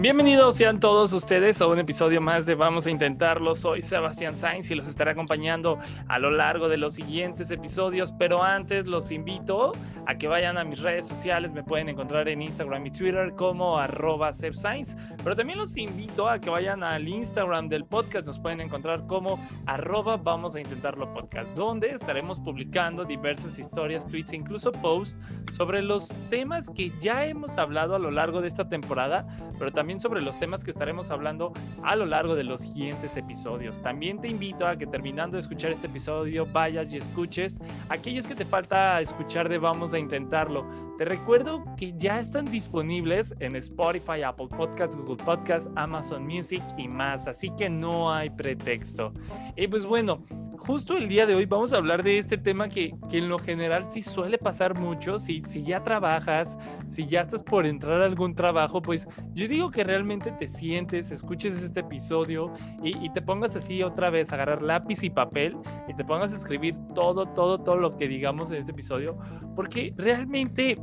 Bienvenidos sean todos ustedes a un episodio más de Vamos a Intentarlo. Soy Sebastián Sainz y los estaré acompañando a lo largo de los siguientes episodios, pero antes los invito a que vayan a mis redes sociales, me pueden encontrar en Instagram y Twitter como arroba pero también los invito a que vayan al Instagram del podcast, nos pueden encontrar como arroba Vamos a Intentarlo Podcast, donde estaremos publicando diversas historias, tweets e incluso posts sobre los temas que ya hemos hablado a lo largo de esta temporada, pero también sobre los temas que estaremos hablando a lo largo de los siguientes episodios. También te invito a que terminando de escuchar este episodio vayas y escuches aquellos que te falta escuchar de Vamos a Intentarlo. Te recuerdo que ya están disponibles en Spotify, Apple Podcasts, Google Podcasts, Amazon Music y más, así que no hay pretexto. Y pues bueno, justo el día de hoy vamos a hablar de este tema que, que en lo general sí suele pasar mucho. Si, si ya trabajas, si ya estás por entrar a algún trabajo, pues yo digo que realmente te sientes, escuches este episodio y, y te pongas así otra vez, agarrar lápiz y papel y te pongas a escribir todo, todo, todo lo que digamos en este episodio, porque realmente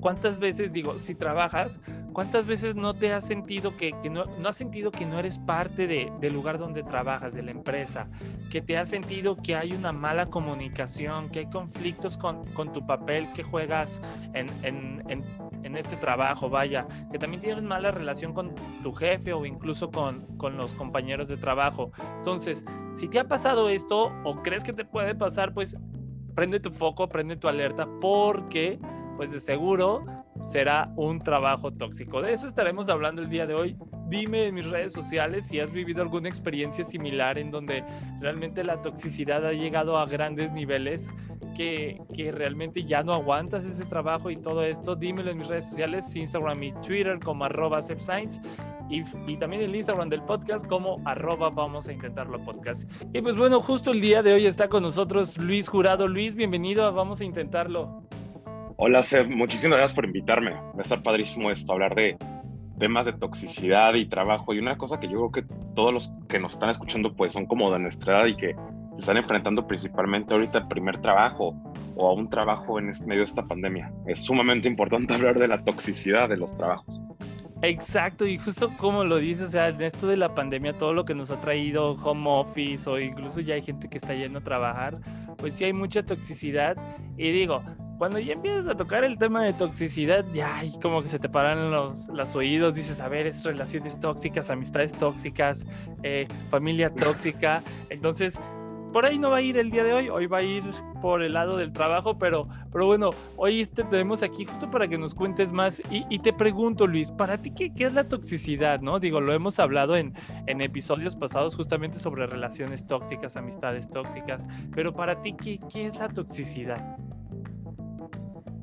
¿Cuántas veces, digo, si trabajas, cuántas veces no te has sentido que, que no, no, has sentido que no eres parte de, del lugar donde trabajas, de la empresa, que te has sentido que hay una mala comunicación, que hay conflictos con, con tu papel que juegas en, en, en, en, este trabajo, vaya, que también tienes mala relación con tu jefe o incluso con, con los compañeros de trabajo. Entonces, si te ha pasado esto o crees que te puede pasar, pues prende tu foco, prende tu alerta, porque pues de seguro será un trabajo tóxico. De eso estaremos hablando el día de hoy. Dime en mis redes sociales si has vivido alguna experiencia similar en donde realmente la toxicidad ha llegado a grandes niveles que, que realmente ya no aguantas ese trabajo y todo esto. Dímelo en mis redes sociales, Instagram y Twitter como arroba y, y, también el Instagram del podcast como arroba vamos a intentarlo podcast. Y pues bueno, justo el día de hoy está con nosotros Luis Jurado. Luis, bienvenido a Vamos a Intentarlo. Hola, Seb, muchísimas gracias por invitarme. Va a padrísimo esto, hablar de temas de toxicidad y trabajo. Y una cosa que yo creo que todos los que nos están escuchando, pues son como de nuestra edad y que se están enfrentando principalmente ahorita al primer trabajo o a un trabajo en medio de esta pandemia. Es sumamente importante hablar de la toxicidad de los trabajos. Exacto, y justo como lo dices, o sea, en esto de la pandemia, todo lo que nos ha traído home office o incluso ya hay gente que está yendo a trabajar, pues sí hay mucha toxicidad. Y digo, cuando ya empiezas a tocar el tema de toxicidad, ya como que se te paran los, los oídos, dices, a ver, es relaciones tóxicas, amistades tóxicas, eh, familia tóxica. Entonces, por ahí no va a ir el día de hoy, hoy va a ir por el lado del trabajo, pero, pero bueno, hoy te tenemos aquí justo para que nos cuentes más. Y, y te pregunto, Luis, ¿para ti qué, qué, es la toxicidad? ¿no? Digo, lo hemos hablado en, en episodios pasados justamente sobre relaciones tóxicas, amistades tóxicas, pero para ti, ¿qué, qué es la toxicidad?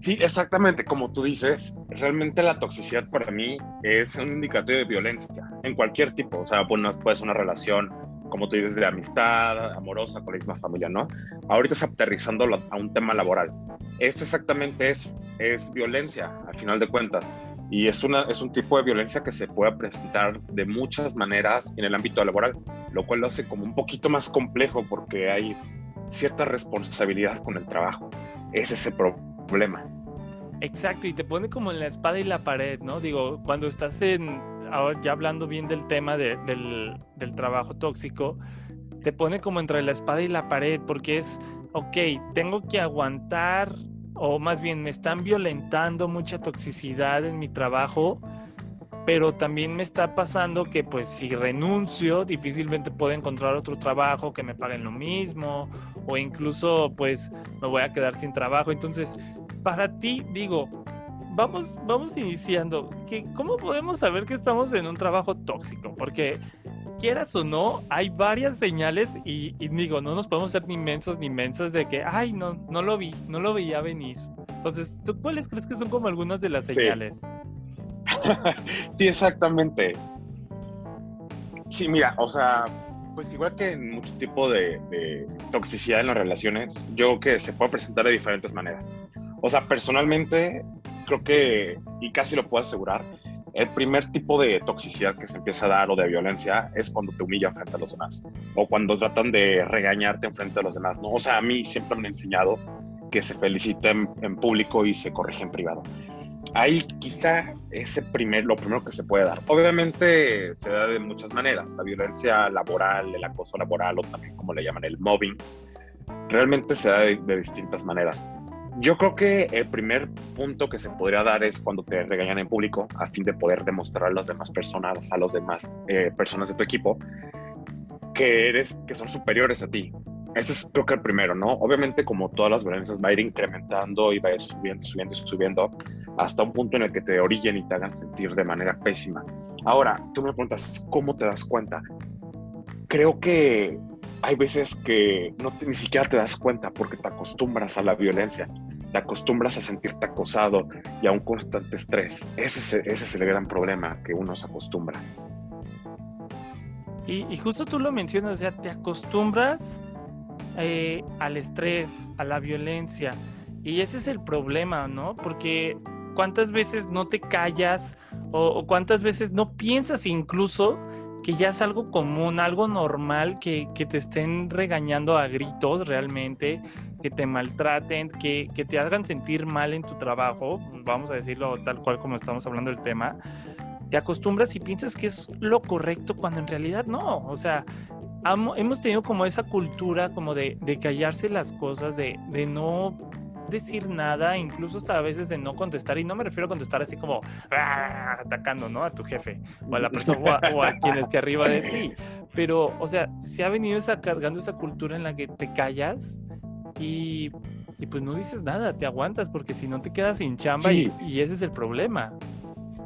Sí, exactamente, como tú dices, realmente la toxicidad para mí es un indicativo de violencia en cualquier tipo, o sea, pues, puede ser una relación, como tú dices, de amistad, amorosa, con la misma familia, ¿no? Ahorita es aterrizando a un tema laboral. Es exactamente eso, es violencia, al final de cuentas, y es, una, es un tipo de violencia que se puede presentar de muchas maneras en el ámbito laboral, lo cual lo hace como un poquito más complejo porque hay cierta responsabilidad con el trabajo. Es ese problema problema. Exacto, y te pone como en la espada y la pared, ¿no? Digo, cuando estás en, ahora ya hablando bien del tema de, del, del trabajo tóxico, te pone como entre la espada y la pared, porque es, ok, tengo que aguantar, o más bien me están violentando mucha toxicidad en mi trabajo, pero también me está pasando que pues si renuncio difícilmente puedo encontrar otro trabajo que me paguen lo mismo o incluso pues me voy a quedar sin trabajo. Entonces, para ti digo, vamos, vamos iniciando, que ¿cómo podemos saber que estamos en un trabajo tóxico? Porque quieras o no, hay varias señales y, y digo, no nos podemos ser ni mensos ni mensas de que, ay, no, no lo vi, no lo veía venir. Entonces, ¿tú cuáles crees que son como algunas de las señales? Sí, exactamente. Sí, mira, o sea, pues igual que en mucho tipo de, de, toxicidad en las relaciones, yo creo que se puede presentar de diferentes maneras. O sea, personalmente creo que, y casi lo puedo asegurar, el primer tipo de toxicidad que se empieza a dar o de violencia es cuando te humilla frente a los demás o cuando tratan de regañarte en frente a los demás, ¿no? O sea, a mí siempre me han enseñado que se felicita en, en público y se corrige en privado. Ahí quizá ese primer, lo primero que se puede dar. Obviamente se da de muchas maneras, la violencia laboral, el acoso laboral o también como le llaman el mobbing, realmente se da de, de distintas maneras. Yo creo que el primer punto que se podría dar es cuando te regañan en público a fin de poder demostrar a las demás personas, a las demás eh, personas de tu equipo, que eres, que son superiores a ti. Ese es creo que el primero, ¿no? Obviamente como todas las violencias va a ir incrementando y va a ir subiendo, subiendo, subiendo hasta un punto en el que te orillen y te hagan sentir de manera pésima. Ahora, tú me preguntas, ¿cómo te das cuenta? Creo que hay veces que no te, ni siquiera te das cuenta porque te acostumbras a la violencia, te acostumbras a sentirte acosado y a un constante estrés. Ese es, ese es el gran problema que uno se acostumbra. Y, y justo tú lo mencionas, o sea, te acostumbras eh, al estrés, a la violencia. Y ese es el problema, ¿no? Porque cuántas veces no te callas o, cuántas veces no piensas incluso que ya es algo común, algo normal, que, que, te estén regañando a gritos realmente, que te maltraten, que, que, te hagan sentir mal en tu trabajo, vamos a decirlo tal cual como estamos hablando del tema, te acostumbras y piensas que es lo correcto cuando en realidad no, o sea, hemos tenido como esa cultura como de, de callarse las cosas, de, de no decir nada, incluso hasta a veces de no contestar, y no me refiero a contestar así como ¡ah! atacando, ¿no? A tu jefe o a la persona o a, o a, quien esté arriba de ti. Pero, o sea, se ha venido esa, cargando esa cultura en la que te callas y, y pues no dices nada, te aguantas, porque si no te quedas sin chamba sí. y, y, ese es el problema.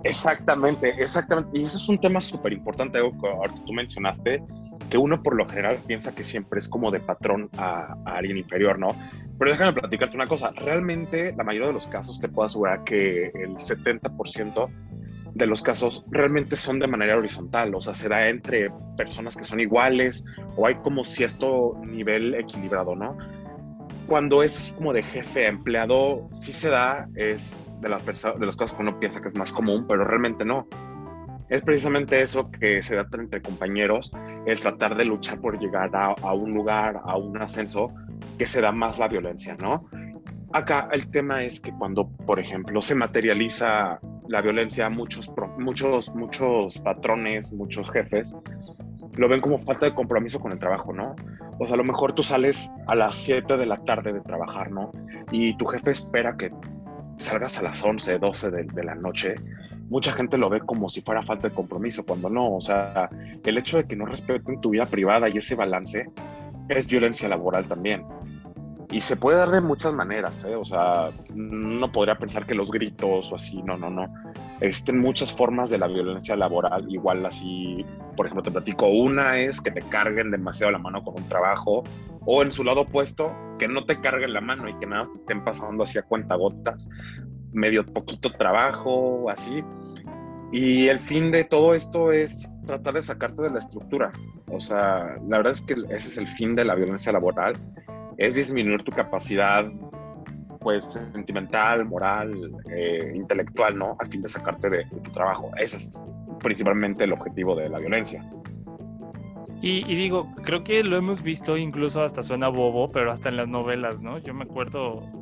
Exactamente, exactamente. Y eso es un tema súper importante, algo que ahorita tú mencionaste, que uno por lo general piensa que siempre es como de patrón a, a alguien inferior, ¿no? Pero déjame platicarte una cosa, realmente la mayoría de los casos te puedo asegurar que el 70% de los casos realmente son de manera horizontal, o sea, se da entre personas que son iguales o hay como cierto nivel equilibrado, ¿no? Cuando es así como de jefe a empleado, sí se da, es de las, de las cosas que uno piensa que es más común, pero realmente no. Es precisamente eso que se da entre compañeros, el tratar de luchar por llegar a, un lugar, a un ascenso, que se da más la violencia, ¿no? Acá el tema es que cuando, por ejemplo, se materializa la violencia, muchos, muchos, muchos patrones, muchos jefes, lo ven como falta de compromiso con el trabajo, ¿no? O sea, a lo mejor tú sales a las 7 de la tarde de trabajar, ¿no? Y tu jefe espera que salgas a las 11, 12 de, de la noche. Mucha gente lo ve como si fuera falta de compromiso, cuando no. O sea, el hecho de que no respeten tu vida privada y ese balance es violencia laboral también. Y se puede dar de muchas maneras, ¿eh? O sea, no podría pensar que los gritos o así, no, no, no. Existen muchas formas de la violencia laboral, igual así, por ejemplo, te platico, una es que te carguen demasiado la mano con un trabajo, o en su lado opuesto, que no te carguen la mano y que nada te estén pasando así a cuentagotas, medio poquito trabajo, así. Y el fin de todo esto es tratar de sacarte de la estructura. O sea, la verdad es que ese es el fin de la violencia laboral, es disminuir tu capacidad pues sentimental, moral, eh, intelectual, ¿no? Al fin de sacarte de, tu trabajo. Ese es principalmente el objetivo de la violencia. Y, digo, creo que lo hemos visto, incluso hasta suena bobo, pero hasta en las novelas, ¿no? Yo me acuerdo,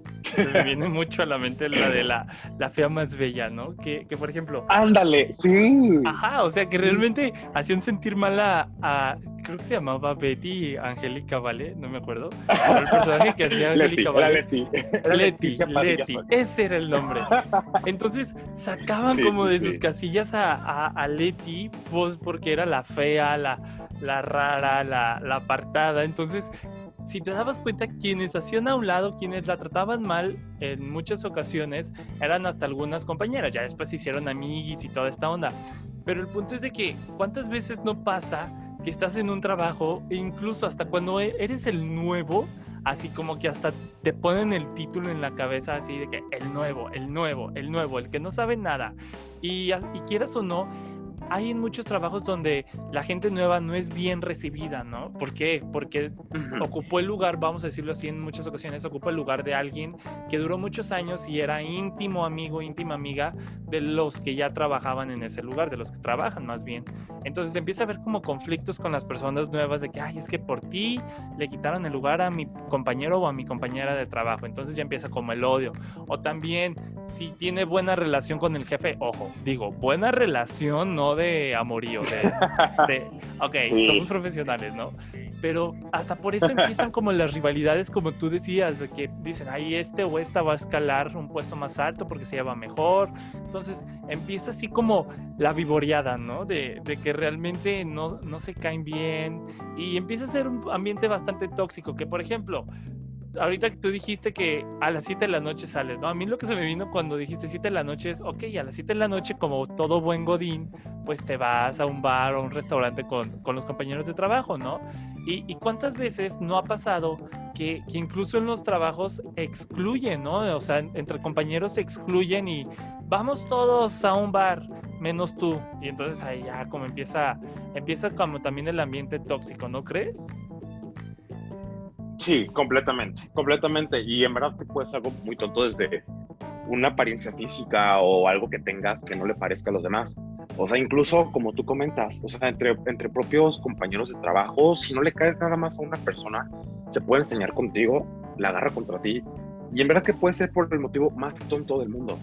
me viene mucho a la mente la de la, la fea más bella, ¿no? Que, que, por ejemplo... Ándale, sí. Ajá, o sea, que realmente hacían sentir mal a, a creo que se llamaba Betty Angélica, ¿vale? No me acuerdo. Pero el personaje que hacía Angélica Vale. Leti. Leti, Leti. Ese era el nombre. Entonces sacaban sí, como sí, de sí. sus casillas a, a, a, Leti, pues porque era la fea, la, la rara, la, la apartada. Entonces, si te dabas cuenta, quienes hacían a un lado, quienes la trataban mal en muchas ocasiones, eran hasta algunas compañeras. Ya después se hicieron amiguis y toda esta onda. Pero el punto es de que, ¿cuántas veces no pasa que estás en un trabajo e incluso hasta cuando eres el nuevo, así como que hasta te ponen el título en la cabeza así de que el nuevo, el nuevo, el nuevo, el que no sabe nada. Y, y quieras o no, hay en muchos trabajos donde la gente nueva no es bien recibida, ¿no? ¿Por qué? Porque ocupó el lugar, vamos a decirlo así, en muchas ocasiones ocupó el lugar de alguien que duró muchos años y era íntimo amigo, íntima amiga de los que ya trabajaban en ese lugar, de los que trabajan más bien. Entonces empieza a haber como conflictos con las personas nuevas de que, ay, es que por ti le quitaron el lugar a mi compañero o a mi compañera de trabajo. Entonces ya empieza como el odio. O también, si tiene buena relación con el jefe, ojo, digo, buena relación, no de amorío, de, ok, somos profesionales, ¿no? Pero hasta por eso empiezan como las rivalidades, como tú decías, de que dicen, ay, este o esta va a escalar un puesto más alto porque se lleva mejor. Entonces empieza así como la vivoreada, ¿no? De, de que realmente no, no se caen bien y empieza a ser un ambiente bastante tóxico, que por ejemplo, ahorita que tú dijiste que a las 7 de la noche sales, ¿no? A mí lo que se me vino cuando dijiste 7 de la noche es, ok, a las 7 de la noche, como todo buen godín, pues te vas a un bar o un restaurante con, con los compañeros de trabajo, ¿no? Y, y, cuántas veces no ha pasado que, que, incluso en los trabajos excluyen, ¿no? O sea, entre compañeros se excluyen y vamos todos a un bar, menos tú. Y entonces ahí ya como empieza, empieza como también el ambiente tóxico, ¿no crees? Sí, completamente, completamente. Y en verdad que puede ser algo muy tonto desde una apariencia física o algo que tengas que no le parezca a los demás. O sea, incluso como tú comentas, o sea, entre, entre propios compañeros de trabajo, si no le caes nada más a una persona, se puede enseñar contigo, la agarra contra ti. Y en verdad que puede ser por el motivo más tonto del mundo.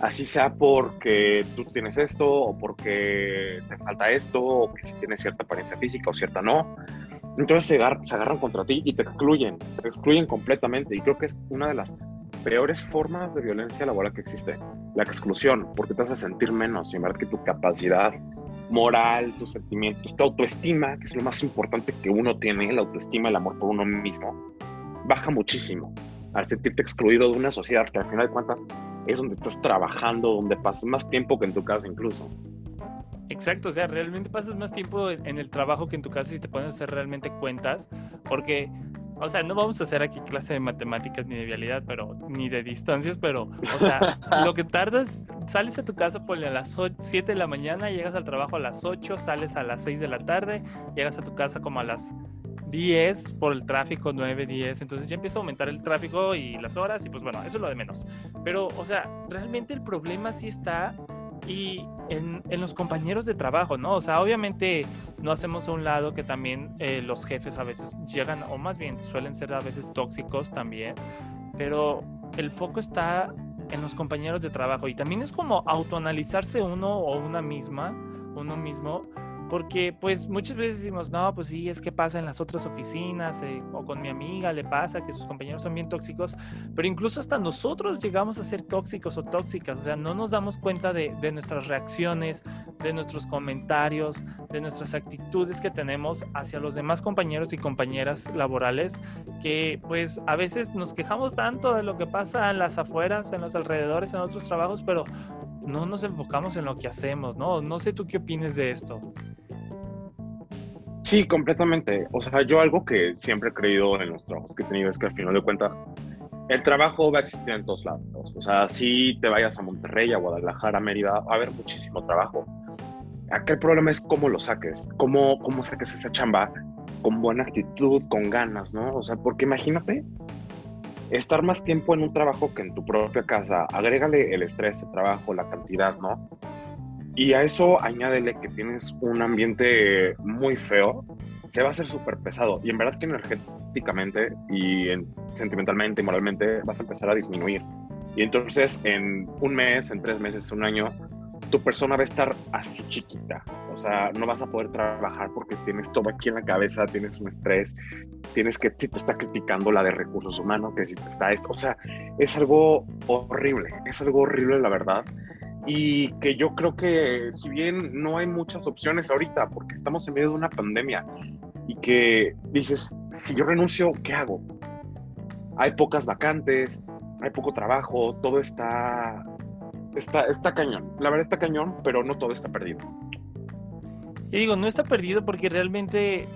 Así sea porque tú tienes esto, o porque te falta esto, o que si tienes cierta apariencia física o cierta no. Entonces se, agarran contra ti y te excluyen, te excluyen completamente. Y creo que es una de las peores formas de violencia laboral que existe, la exclusión, porque te hace sentir menos y en verdad que tu capacidad moral, tus sentimientos, tu autoestima, que es lo más importante que uno tiene, la autoestima, el amor por uno mismo, baja muchísimo al sentirte excluido de una sociedad que al final de cuentas es donde estás trabajando, donde pasas más tiempo que en tu casa incluso. Exacto, o sea, realmente pasas más tiempo en el trabajo que en tu casa si te pones a hacer realmente cuentas, porque, o sea, no vamos a hacer aquí clase de matemáticas ni de vialidad, pero ni de distancias, pero, o sea, lo que tardas, sales a tu casa por a las 7 de la mañana, llegas al trabajo a las 8, sales a las 6 de la tarde, llegas a tu casa como a las 10 por el tráfico, 9, 10, entonces ya empieza a aumentar el tráfico y las horas y pues bueno, eso es lo de menos. Pero, o sea, realmente el problema sí está y en, en, los compañeros de trabajo, ¿no? O sea, obviamente no hacemos a un lado que también eh, los jefes a veces llegan, o más bien suelen ser a veces tóxicos también, pero el foco está en los compañeros de trabajo y también es como autoanalizarse uno o una misma, uno mismo porque pues muchas veces decimos, no, pues sí, es que pasa en las otras oficinas eh, o con mi amiga le pasa que sus compañeros son bien tóxicos, pero incluso hasta nosotros llegamos a ser tóxicos o tóxicas, o sea, no nos damos cuenta de, de nuestras reacciones, de nuestros comentarios, de nuestras actitudes que tenemos hacia los demás compañeros y compañeras laborales, que pues a veces nos quejamos tanto de lo que pasa en las afueras, en los alrededores, en otros trabajos, pero no nos enfocamos en lo que hacemos, ¿no? No sé tú qué opines de esto. Sí, completamente. O sea, yo algo que siempre he creído en los trabajos que he tenido es que al final de cuentas el trabajo va a existir en todos lados. O sea, si te vayas a Monterrey, a Guadalajara, a Mérida, va a haber muchísimo trabajo. Aquí el problema es cómo lo saques, cómo, cómo saques esa chamba con buena actitud, con ganas, ¿no? O sea, porque imagínate estar más tiempo en un trabajo que en tu propia casa, agrégale el estrés, el trabajo, la cantidad, ¿no? Y a eso añádele que tienes un ambiente muy feo, se va a hacer súper pesado. Y en verdad que energéticamente y sentimentalmente y moralmente vas a empezar a disminuir. Y entonces en un mes, en tres meses, un año, tu persona va a estar así chiquita. O sea, no vas a poder trabajar porque tienes todo aquí en la cabeza, tienes un estrés, tienes que, si te está criticando la de recursos humanos, que si te está esto. O sea, es algo horrible, es algo horrible, la verdad y que yo creo que si bien no hay muchas opciones ahorita porque estamos en medio de una pandemia y que dices, si yo renuncio, ¿qué hago? Hay pocas vacantes, hay poco trabajo, todo está, está, está cañón. La verdad está cañón, pero no todo está perdido. Y digo, no está perdido porque realmente,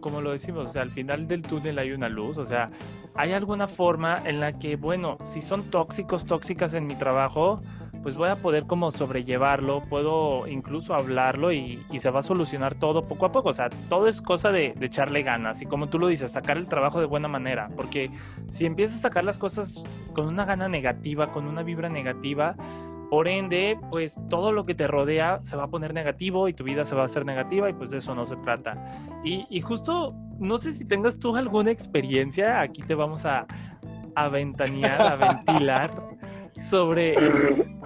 como lo decimos, o sea, al final del túnel hay una luz, o sea, ¿hay alguna forma en la que, bueno, si son tóxicos, tóxicas en mi trabajo, pues voy a poder como sobrellevarlo, puedo incluso hablarlo y, se va a solucionar todo poco a poco. O sea, todo es cosa de, de, echarle ganas y como tú lo dices, sacar el trabajo de buena manera, porque si empiezas a sacar las cosas con una gana negativa, con una vibra negativa, por ende, pues todo lo que te rodea se va a poner negativo y tu vida se va a hacer negativa y pues de eso no se trata. Y, y justo, no sé si tengas tú alguna experiencia, aquí te vamos a, a ventanear, a ventilar sobre,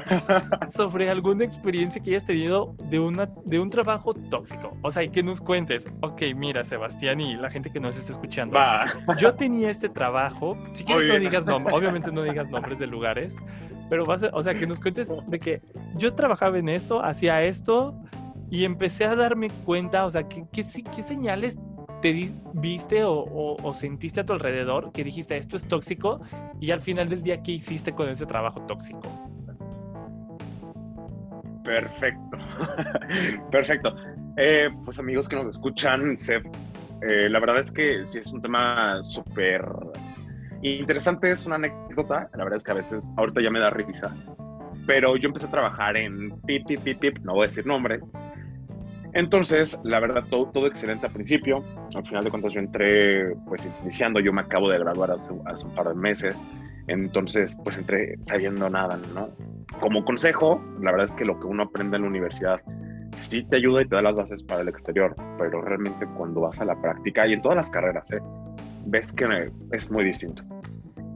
sobre alguna experiencia que hayas tenido de, una, de un trabajo tóxico. O sea, y que nos cuentes, ok, mira, Sebastián y la gente que nos está escuchando. Yo tenía este trabajo, si quieres no digas nombres, obviamente no digas nombres de lugares, pero vas a, o sea, que nos cuentes de que yo trabajaba en esto, hacía esto y empecé a darme cuenta, o sea, ¿qué, qué, qué señales te viste o, sentiste a tu alrededor que dijiste esto es tóxico y al final del día, ¿qué hiciste con ese trabajo tóxico? Perfecto, perfecto. Eh, pues amigos que nos escuchan, eh, la verdad es que sí es un tema súper interesante, es una anécdota, la verdad es que a veces, ahorita ya me da risa, pero yo empecé a trabajar en pip, pip, pip, pip, no voy a decir nombres, entonces, la verdad, todo, todo excelente al principio. Al final de cuentas, yo entré, pues, iniciando. Yo me acabo de graduar hace, hace, un par de meses. Entonces, pues, entré sabiendo nada, ¿no? Como consejo, la verdad es que lo que uno aprende en la universidad sí te ayuda y te da las bases para el exterior, pero realmente cuando vas a la práctica y en todas las carreras, ¿eh? ves que es muy distinto.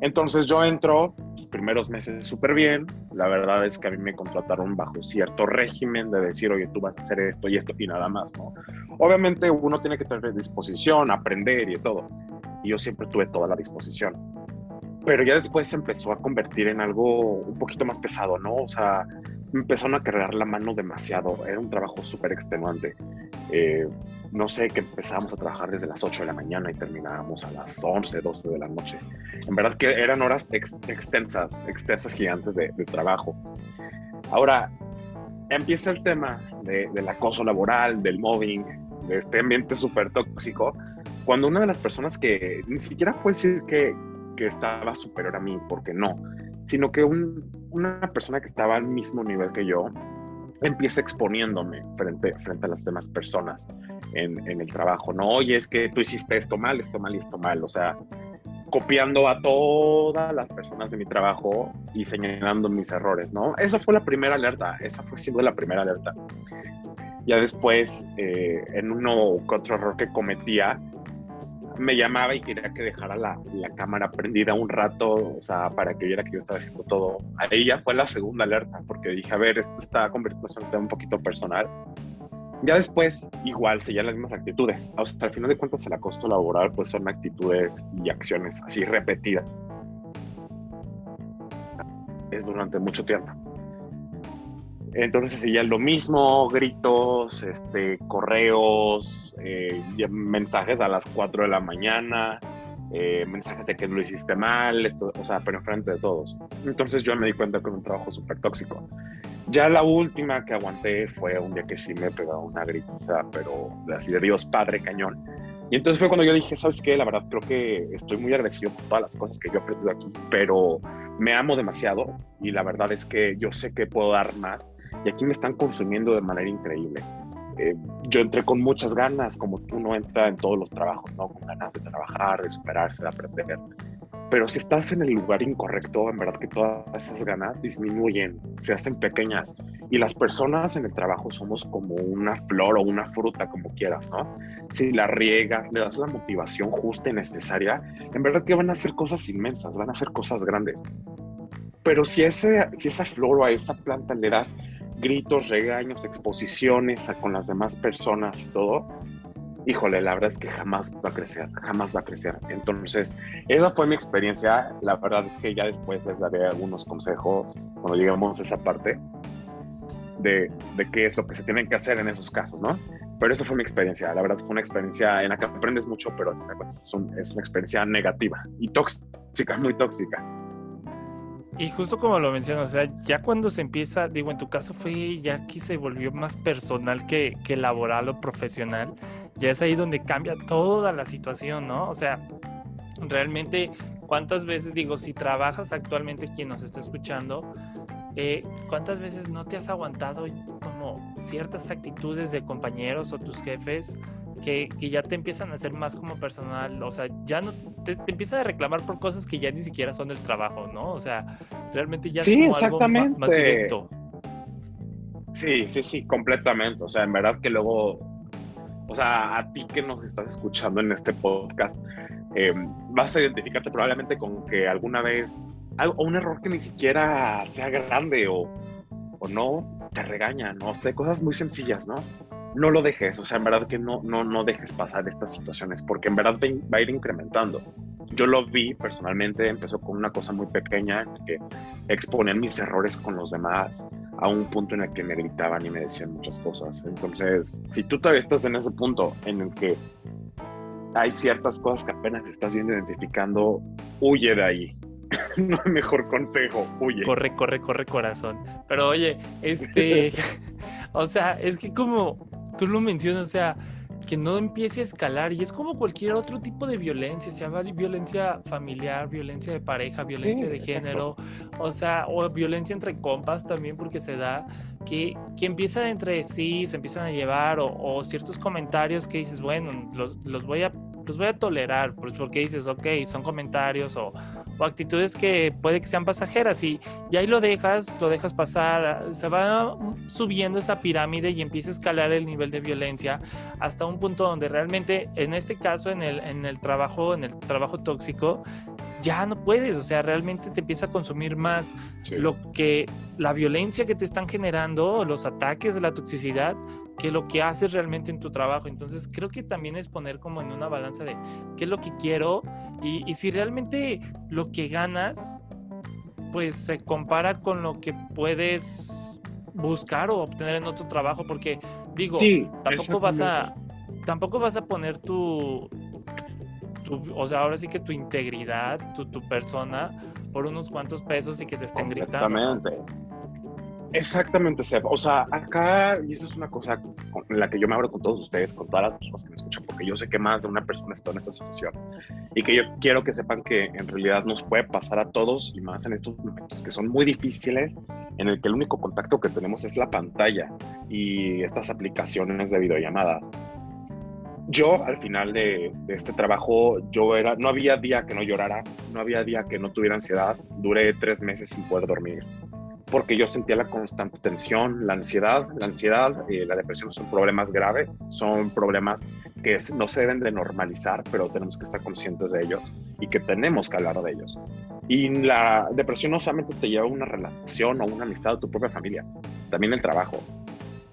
Entonces yo entro, los primeros meses súper bien, la verdad es que a mí me contrataron bajo cierto régimen de decir, oye, tú vas a hacer esto y esto y nada más, ¿no? Obviamente uno tiene que tener disposición, aprender y todo, y yo siempre tuve toda la disposición. Pero ya después se empezó a convertir en algo un poquito más pesado, ¿no? O sea, empezaron a cargar la mano demasiado, era un trabajo súper extenuante. Eh, no sé, que empezábamos a trabajar desde las 8 de la mañana y terminábamos a las 11, 12 de la noche. En verdad que eran horas extensas, extensas gigantes de, trabajo. Ahora, empieza el tema del acoso laboral, del mobbing, de este ambiente súper tóxico, cuando una de las personas que ni siquiera puede decir que, que estaba superior a mí, porque no, sino que una persona que estaba al mismo nivel que yo, empieza exponiéndome frente, frente a las demás personas en, el trabajo, ¿no? Oye, es que tú hiciste esto mal, esto mal y esto mal, o sea, copiando a todas las personas de mi trabajo y señalando mis errores, ¿no? Esa fue la primera alerta, esa fue siendo la primera alerta. Ya después, eh, en uno u otro error que cometía, me llamaba y quería que dejara la, la, cámara prendida un rato, o sea, para que viera que yo estaba haciendo todo. Ahí ya fue la segunda alerta, porque dije, a ver, esto está convirtiéndose en un tema un poquito personal. Ya después, igual, seguían las mismas actitudes. O sea, al final de cuentas, el acoso laboral, pues son actitudes y acciones así repetidas. Es durante mucho tiempo. Entonces seguía lo mismo, gritos, este, correos, eh, mensajes a las 4 de la mañana, eh, mensajes de que lo hiciste mal, esto, o sea, pero enfrente de todos. Entonces yo me di cuenta que era un trabajo súper tóxico. Ya la última que aguanté fue un día que sí me pegó una gritiza, pero así de Dios Padre cañón. Y entonces fue cuando yo dije, ¿sabes qué? La verdad creo que estoy muy agresivo con todas las cosas que yo he aprendido aquí, pero me amo demasiado y la verdad es que yo sé que puedo dar más y aquí me están consumiendo de manera increíble. Eh, yo entré con muchas ganas, como uno entra en todos los trabajos, ¿no? Con ganas de trabajar, de superarse, de aprender. Pero si estás en el lugar incorrecto, en verdad que todas esas ganas disminuyen, se hacen pequeñas. Y las personas en el trabajo somos como una flor o una fruta, como quieras, ¿no? Si la riegas, le das la motivación justa y necesaria, en verdad que van a hacer cosas inmensas, van a hacer cosas grandes. Pero si, ese, si esa flor o a esa planta le das gritos, regaños, exposiciones con las demás personas y todo, híjole, la verdad es que jamás va a crecer, jamás va a crecer. Entonces, esa fue mi experiencia. La verdad es que ya después les daré algunos consejos cuando lleguemos a esa parte de, de qué es lo que se tienen que hacer en esos casos, ¿no? Pero esa fue mi experiencia. La verdad fue una experiencia en la que aprendes mucho, pero es, es una experiencia negativa y tóxica, muy tóxica. Y justo como lo mencionas, o sea, ya cuando se empieza, digo, en tu caso fue ya que se volvió más personal que, que laboral o profesional, ya es ahí donde cambia toda la situación, ¿no? O sea, realmente ¿cuántas veces digo, si trabajas actualmente quien nos está escuchando, eh, ¿cuántas veces no te has aguantado como ciertas actitudes de compañeros o tus jefes que, que, ya te empiezan a hacer más como personal, o sea, ya no te, te empiezan a reclamar por cosas que ya ni siquiera son del trabajo, ¿no? O sea, realmente ya sí, es como algo más, más directo. Sí, sí, sí, completamente. O sea, en verdad que luego, o sea, a ti que nos estás escuchando en este podcast, eh, vas a identificarte probablemente con que alguna vez, o un error que ni siquiera sea grande o, o no, te regañan, ¿no? O sea, cosas muy sencillas, ¿no? No lo dejes, o sea, en verdad que no, no, no dejes pasar estas situaciones, porque en verdad va a ir incrementando. Yo lo vi personalmente, empezó con una cosa muy pequeña, que exponían mis errores con los demás a un punto en el que me gritaban y me decían muchas cosas. Entonces, si tú todavía estás en ese punto en el que hay ciertas cosas que apenas estás viendo identificando, huye de ahí. no hay mejor consejo, huye. Corre, corre, corre corazón. Pero oye, este, o sea, es que como tú lo mencionas, o sea, que no empiece a escalar y es como cualquier otro tipo de violencia, sea violencia familiar, violencia de pareja, violencia sí, de género, exacto. o sea, o violencia entre compas también porque se da, que, que empieza entre sí, se empiezan a llevar o, o ciertos comentarios que dices, bueno, los, los, voy a, los voy a tolerar, pues porque dices, ok, son comentarios o o actitudes que puede que sean pasajeras y, y, ahí lo dejas, lo dejas pasar, se va subiendo esa pirámide y empieza a escalar el nivel de violencia hasta un punto donde realmente, en este caso, en el, en el trabajo, en el trabajo tóxico, ya no puedes, o sea, realmente te empieza a consumir más sí. lo que la violencia que te están generando, los ataques de la toxicidad, que lo que haces realmente en tu trabajo. Entonces creo que también es poner como en una balanza de qué es lo que quiero y, y si realmente lo que ganas pues se compara con lo que puedes buscar o obtener en otro trabajo, porque digo, sí, tampoco vas a tampoco vas a poner tu, tu, o sea, ahora sí que tu integridad, tu, tu persona por unos cuantos pesos y que te estén gritando. Exactamente, Seb. O sea, acá, y eso es una cosa con la que yo me abro con todos ustedes, con todas las personas que me escuchan, porque yo sé que más de una persona está en esta situación y que yo quiero que sepan que en realidad nos puede pasar a todos y más en estos momentos que son muy difíciles, en el que el único contacto que tenemos es la pantalla y estas aplicaciones de videollamadas. Yo al final de, de este trabajo, yo era, no había día que no llorara, no había día que no tuviera ansiedad, duré tres meses sin poder dormir porque yo sentía la constante tensión, la ansiedad. La ansiedad y eh, la depresión son problemas graves, son problemas que no se deben de normalizar, pero tenemos que estar conscientes de ellos y que tenemos que hablar de ellos. Y la depresión no solamente te lleva a una relación o una amistad a tu propia familia, también el trabajo.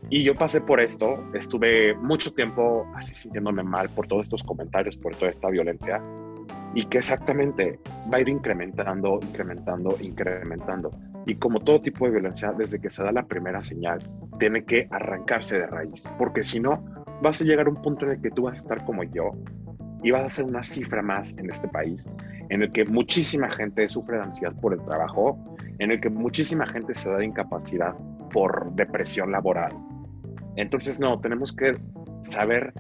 Y yo pasé por esto, estuve mucho tiempo así sintiéndome mal por todos estos comentarios, por toda esta violencia, y que exactamente va a ir incrementando, incrementando, incrementando. Y como todo tipo de violencia, desde que se da la primera señal, tiene que arrancarse de raíz, porque si no, vas a llegar a un punto en el que tú vas a estar como yo y vas a ser una cifra más en este país, en el que muchísima gente sufre de ansiedad por el trabajo, en el que muchísima gente se da de incapacidad por depresión laboral. Entonces, no, tenemos que saber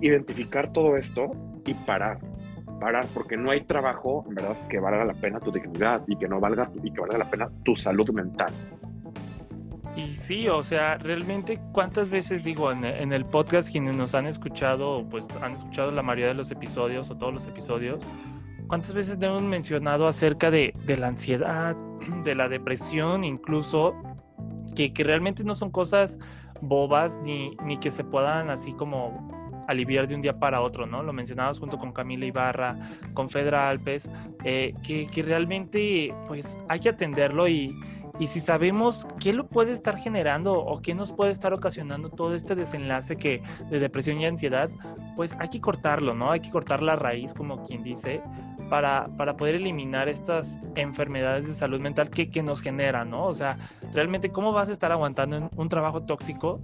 identificar todo esto y parar parar porque no hay trabajo, en verdad, que valga la pena tu dignidad y que no valga y que valga la pena tu salud mental. Y sí, o sea, realmente cuántas veces digo en, en, el podcast quienes nos han escuchado, pues han escuchado la mayoría de los episodios o todos los episodios, cuántas veces hemos mencionado acerca de, de la ansiedad, de la depresión, incluso, que, que realmente no son cosas bobas ni, ni que se puedan así como aliviar de un día para otro, ¿no? Lo mencionabas junto con Camila Ibarra, con Fedra Alpes, eh, que, que, realmente pues hay que atenderlo y, y si sabemos qué lo puede estar generando o qué nos puede estar ocasionando todo este desenlace que, de depresión y ansiedad, pues hay que cortarlo, ¿no? Hay que cortar la raíz, como quien dice, para, para poder eliminar estas enfermedades de salud mental que, que nos generan, ¿no? O sea, realmente, ¿cómo vas a estar aguantando un trabajo tóxico?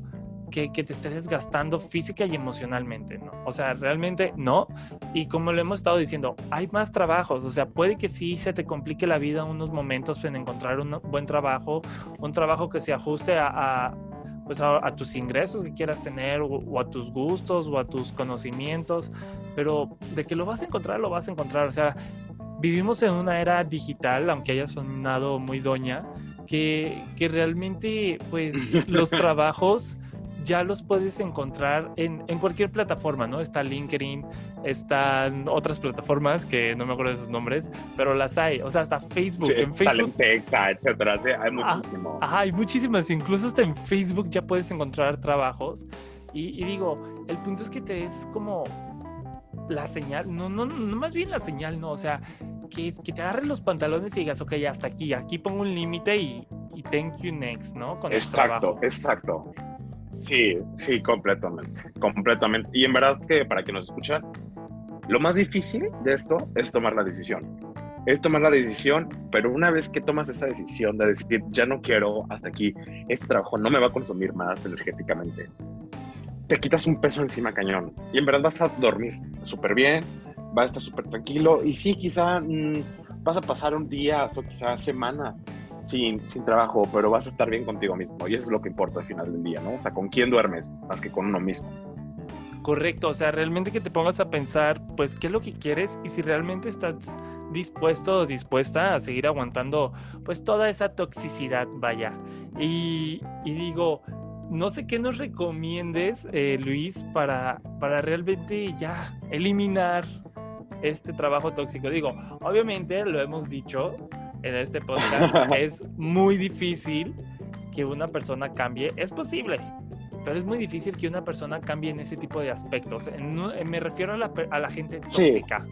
Que, que, te esté desgastando física y emocionalmente, ¿no? O sea, realmente no. Y como lo hemos estado diciendo, hay más trabajos, o sea, puede que sí se te complique la vida unos momentos en encontrar un buen trabajo, un trabajo que se ajuste a, a pues a, a, tus ingresos que quieras tener o, o, a tus gustos o a tus conocimientos, pero de que lo vas a encontrar, lo vas a encontrar. O sea, vivimos en una era digital, aunque haya sonado muy doña, que, que realmente pues los trabajos ya los puedes encontrar en, en, cualquier plataforma, ¿no? Está LinkedIn, están otras plataformas que no me acuerdo de sus nombres, pero las hay, o sea, hasta Facebook. en Facebook etcétera, sí, hay ah, muchísimo. Ajá, hay muchísimas, incluso hasta en Facebook ya puedes encontrar trabajos. Y, y digo, el punto es que te es como la señal, no, no, no, más bien la señal, no, o sea, que, que te agarres los pantalones y digas, ok, hasta aquí, aquí pongo un límite y, y thank you next, ¿no? Con exacto, exacto. Sí, sí, completamente, completamente. Y en verdad que para que nos escuchan, lo más difícil de esto es tomar la decisión. Es tomar la decisión, pero una vez que tomas esa decisión de decir, ya no quiero hasta aquí, este trabajo no me va a consumir más energéticamente, te quitas un peso encima cañón. Y en verdad vas a dormir súper bien, vas a estar súper tranquilo. Y sí, quizá mm, vas a pasar un día o quizás semanas sin, trabajo, pero vas a estar bien contigo mismo. Y eso es lo que importa al final del día, ¿no? O sea, con quién duermes más que con uno mismo. Correcto, o sea, realmente que te pongas a pensar, pues, qué es lo que quieres y si realmente estás dispuesto o dispuesta a seguir aguantando, pues, toda esa toxicidad, vaya. Y, y digo, no sé qué nos recomiendes, eh, Luis, para, para realmente ya eliminar este trabajo tóxico. Digo, obviamente lo hemos dicho, en este podcast, es muy difícil que una persona cambie. Es posible, pero es muy difícil que una persona cambie en ese tipo de aspectos. me refiero a la, a la gente tóxica.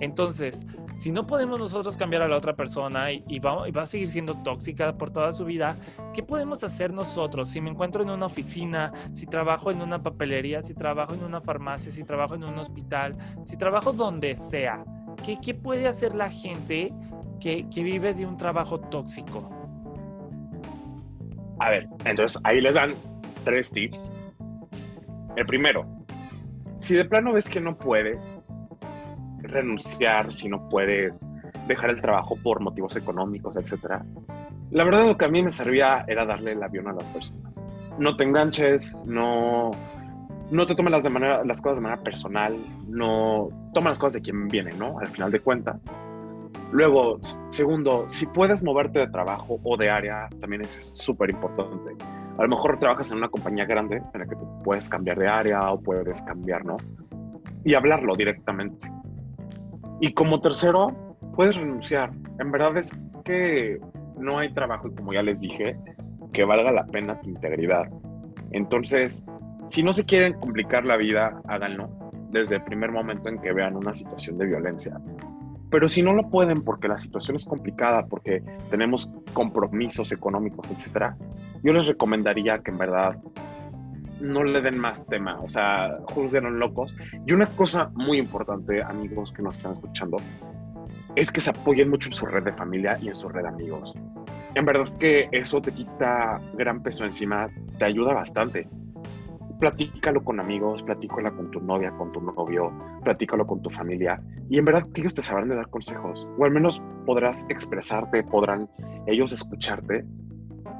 Entonces, si no podemos nosotros cambiar a la otra persona y, va, y, va, a seguir siendo tóxica por toda su vida, ¿qué podemos hacer nosotros? Si me encuentro en una oficina, si trabajo en una papelería, si trabajo en una farmacia, si trabajo en un hospital, si trabajo donde sea, ¿qué, qué puede hacer la gente que, vive de un trabajo tóxico? A ver, entonces ahí les dan tres tips. El primero, si de plano ves que no puedes renunciar, si no puedes dejar el trabajo por motivos económicos, etc. La verdad lo que a mí me servía era darle el avión a las personas. No te enganches, no, no te tomes las, de manera, las cosas de manera personal, no toma las cosas de quien viene, ¿no? Al final de cuentas. Luego, segundo, si puedes moverte de trabajo o de área, también es súper importante. A lo mejor trabajas en una compañía grande en la que puedes cambiar de área o puedes cambiar, ¿no? Y hablarlo directamente. Y como tercero, puedes renunciar. En verdad es que no hay trabajo, y como ya les dije, que valga la pena tu integridad. Entonces, si no se quieren complicar la vida, háganlo desde el primer momento en que vean una situación de violencia. Pero si no lo pueden porque la situación es complicada, porque tenemos compromisos económicos, etcétera, yo les recomendaría que en verdad no le den más tema, o sea, juzguen locos. Y una cosa muy importante, amigos que nos están escuchando, es que se apoyen mucho en su red de familia y en su red de amigos. En verdad que eso te quita gran peso encima, te ayuda bastante platícalo con amigos, platícalo con tu novia, con tu novio, platícalo con tu familia y en verdad ellos te sabrán de dar consejos o al menos podrás expresarte, podrán ellos escucharte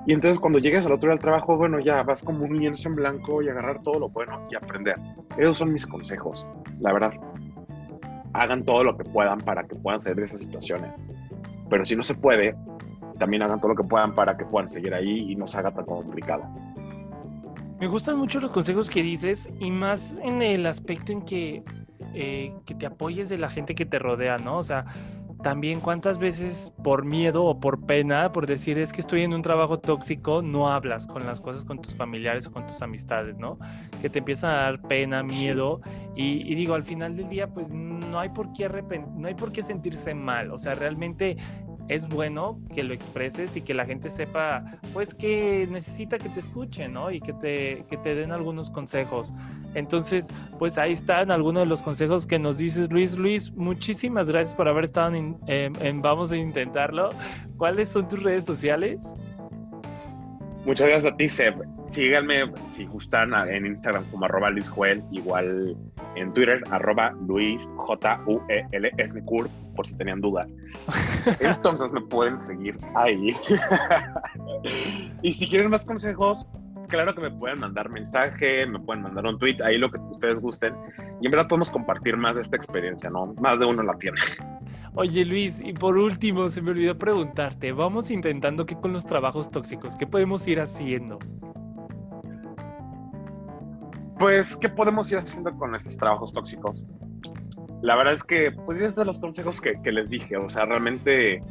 y entonces cuando llegues al otro día al trabajo, bueno, ya vas como un lienzo en blanco y agarrar todo lo bueno y aprender. Esos son mis consejos, la verdad. Hagan todo lo que puedan para que puedan salir de esas situaciones. Pero si no se puede, también hagan todo lo que puedan para que puedan seguir ahí y no se haga tan complicado. Me gustan mucho los consejos que dices y más en el aspecto en que, eh, que te apoyes de la gente que te rodea, ¿no? O sea, también cuántas veces por miedo o por pena, por decir es que estoy en un trabajo tóxico, no hablas con las cosas con tus familiares o con tus amistades, ¿no? Que te empiezan a dar pena, miedo y, y digo, al final del día, pues no hay por qué no hay por qué sentirse mal, o sea, realmente es bueno que lo expreses y que la gente sepa, pues, que necesita que te escuchen, ¿no? Y que te, que te den algunos consejos. Entonces, pues ahí están algunos de los consejos que nos dices, Luis. Luis, muchísimas gracias por haber estado en, Vamos a Intentarlo. ¿Cuáles son tus redes sociales? Muchas gracias a ti, Seb. Síganme si gustan en Instagram como arroba Luis Joel, igual en Twitter, arroba Luis J U L S por si tenían duda. Entonces me pueden seguir ahí. y si quieren más consejos, claro que me pueden mandar mensaje, me pueden mandar un tweet, ahí lo que ustedes gusten. Y en verdad podemos compartir más de esta experiencia, ¿no? Más de uno la tiene. Oye Luis, y por último se me olvidó preguntarte, vamos intentando qué con los trabajos tóxicos, qué podemos ir haciendo. Pues, ¿qué podemos ir haciendo con estos trabajos tóxicos? La verdad es que, pues, es de los consejos que, que les dije, o sea, realmente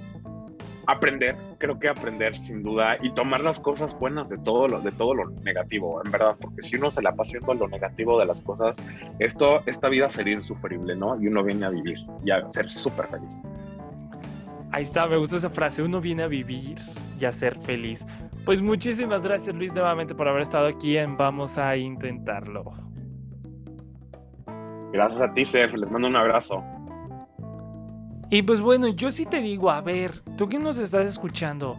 aprender, creo que aprender sin duda y tomar las cosas buenas de todo lo, de todo lo negativo, en verdad, porque si uno se la pasa haciendo lo negativo de las cosas, esto, esta vida sería insufrible, ¿no? Y uno viene a vivir y a ser súper feliz. Ahí está, me gusta esa frase, uno viene a vivir y a ser feliz. Pues muchísimas gracias Luis nuevamente por haber estado aquí en Vamos a Intentarlo. Gracias a ti, Sef, les mando un abrazo. Y pues bueno, yo sí te digo, a ver, tú que nos estás escuchando,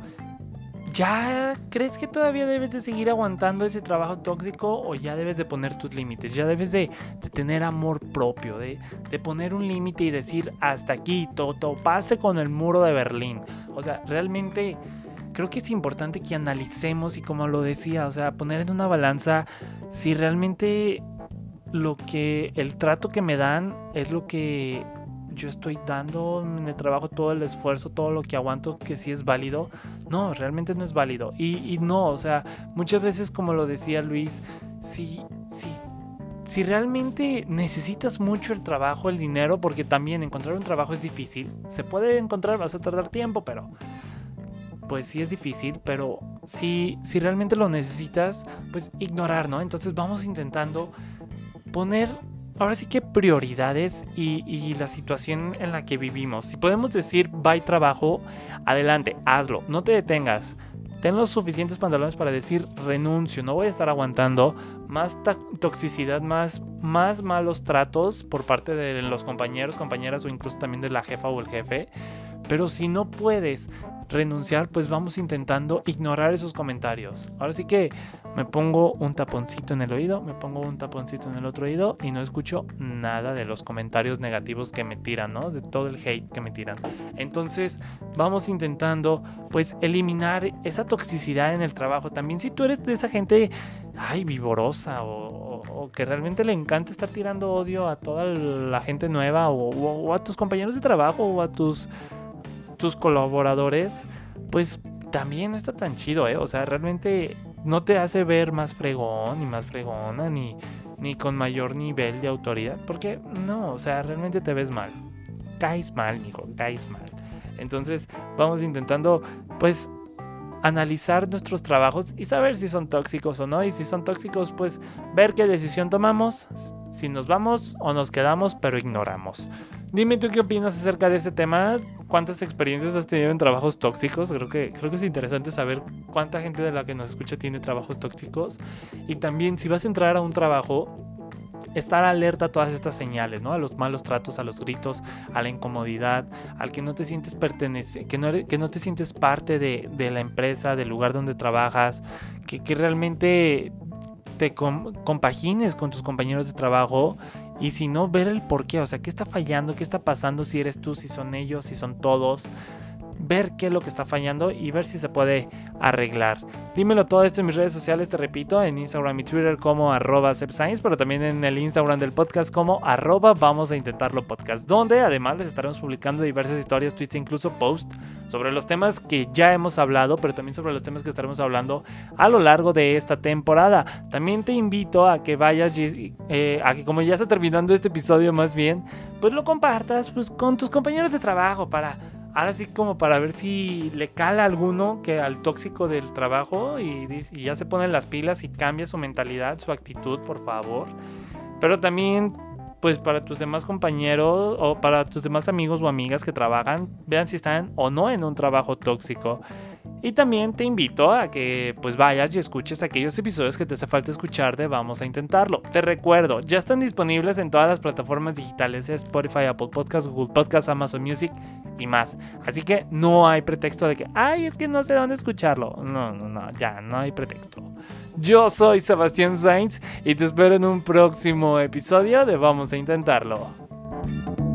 ¿ya crees que todavía debes de seguir aguantando ese trabajo tóxico o ya debes de poner tus límites? Ya debes de, tener amor propio, de, poner un límite y decir, hasta aquí, todo, pase con el muro de Berlín. O sea, realmente creo que es importante que analicemos y como lo decía, o sea, poner en una balanza si realmente lo que el trato que me dan es lo que yo estoy dando en el trabajo todo el esfuerzo, todo lo que aguanto, que sí es válido. No, realmente no es válido. Y, no, o sea, muchas veces como lo decía Luis, si, si, si realmente necesitas mucho el trabajo, el dinero, porque también encontrar un trabajo es difícil, se puede encontrar, vas a tardar tiempo, pero pues sí es difícil, pero si, si realmente lo necesitas, pues ignorar, ¿no? Entonces vamos intentando poner ahora sí que prioridades y, la situación en la que vivimos. Si podemos decir bye trabajo, adelante, hazlo, no te detengas. Ten los suficientes pantalones para decir renuncio, no voy a estar aguantando más toxicidad, más, más malos tratos por parte de los compañeros, compañeras o incluso también de la jefa o el jefe. Pero si no puedes renunciar, pues vamos intentando ignorar esos comentarios. Ahora sí que me pongo un taponcito en el oído, me pongo un taponcito en el otro oído y no escucho nada de los comentarios negativos que me tiran, ¿no? De todo el hate que me tiran. Entonces, vamos intentando pues eliminar esa toxicidad en el trabajo. También si tú eres de esa gente, ay, vivorosa o, que realmente le encanta estar tirando odio a toda la gente nueva o a tus compañeros de trabajo o a tus tus colaboradores, pues también no está tan chido, ¿eh? O sea, realmente no te hace ver más fregón, ni más fregona, ni, ni con mayor nivel de autoridad, porque no, o sea, realmente te ves mal. Caes mal, hijo, caes mal. Entonces, vamos intentando, pues, analizar nuestros trabajos y saber si son tóxicos o no. Y si son tóxicos, pues, ver qué decisión tomamos, si nos vamos o nos quedamos, pero ignoramos. Dime tú qué opinas acerca de este tema. ¿Cuántas experiencias has tenido en trabajos tóxicos? Creo que, creo que es interesante saber cuánta gente de la que nos escucha tiene trabajos tóxicos. Y también si vas a entrar a un trabajo, estar alerta a todas estas señales, ¿no? A los malos tratos, a los gritos, a la incomodidad, al que no te sientes pertenece, que no, que no te sientes parte de, la empresa, del lugar donde trabajas, que, que realmente te compagines con tus compañeros de trabajo y si no, ver el por qué, o sea, qué está fallando, qué está pasando, si eres tú, si son ellos, si son todos. Ver qué es lo que está fallando y ver si se puede arreglar. Dímelo todo esto en mis redes sociales, te repito, en Instagram y Twitter como arroba pero también en el Instagram del podcast como arroba vamos a intentarlo podcast, donde además les estaremos publicando diversas historias, tweets e incluso posts sobre los temas que ya hemos hablado, pero también sobre los temas que estaremos hablando a lo largo de esta temporada. También te invito a que vayas, eh, a que como ya está terminando este episodio más bien, pues lo compartas pues, con tus compañeros de trabajo para ahora sí como para ver si le cala alguno que al tóxico del trabajo y, y, ya se ponen las pilas y cambia su mentalidad, su actitud, por favor. Pero también pues para tus demás compañeros o para tus demás amigos o amigas que trabajan, vean si están o no en un trabajo tóxico. Y también te invito a que pues vayas y escuches aquellos episodios que te hace falta escuchar de Vamos a Intentarlo. Te recuerdo, ya están disponibles en todas las plataformas digitales, Spotify, Apple Podcasts, Google Podcasts, Amazon Music y más. Así que no hay pretexto de que, ay, es que no sé dónde escucharlo. No, no, no, ya, no hay pretexto. Yo soy Sebastián Sainz y te espero en un próximo episodio de Vamos a Intentarlo.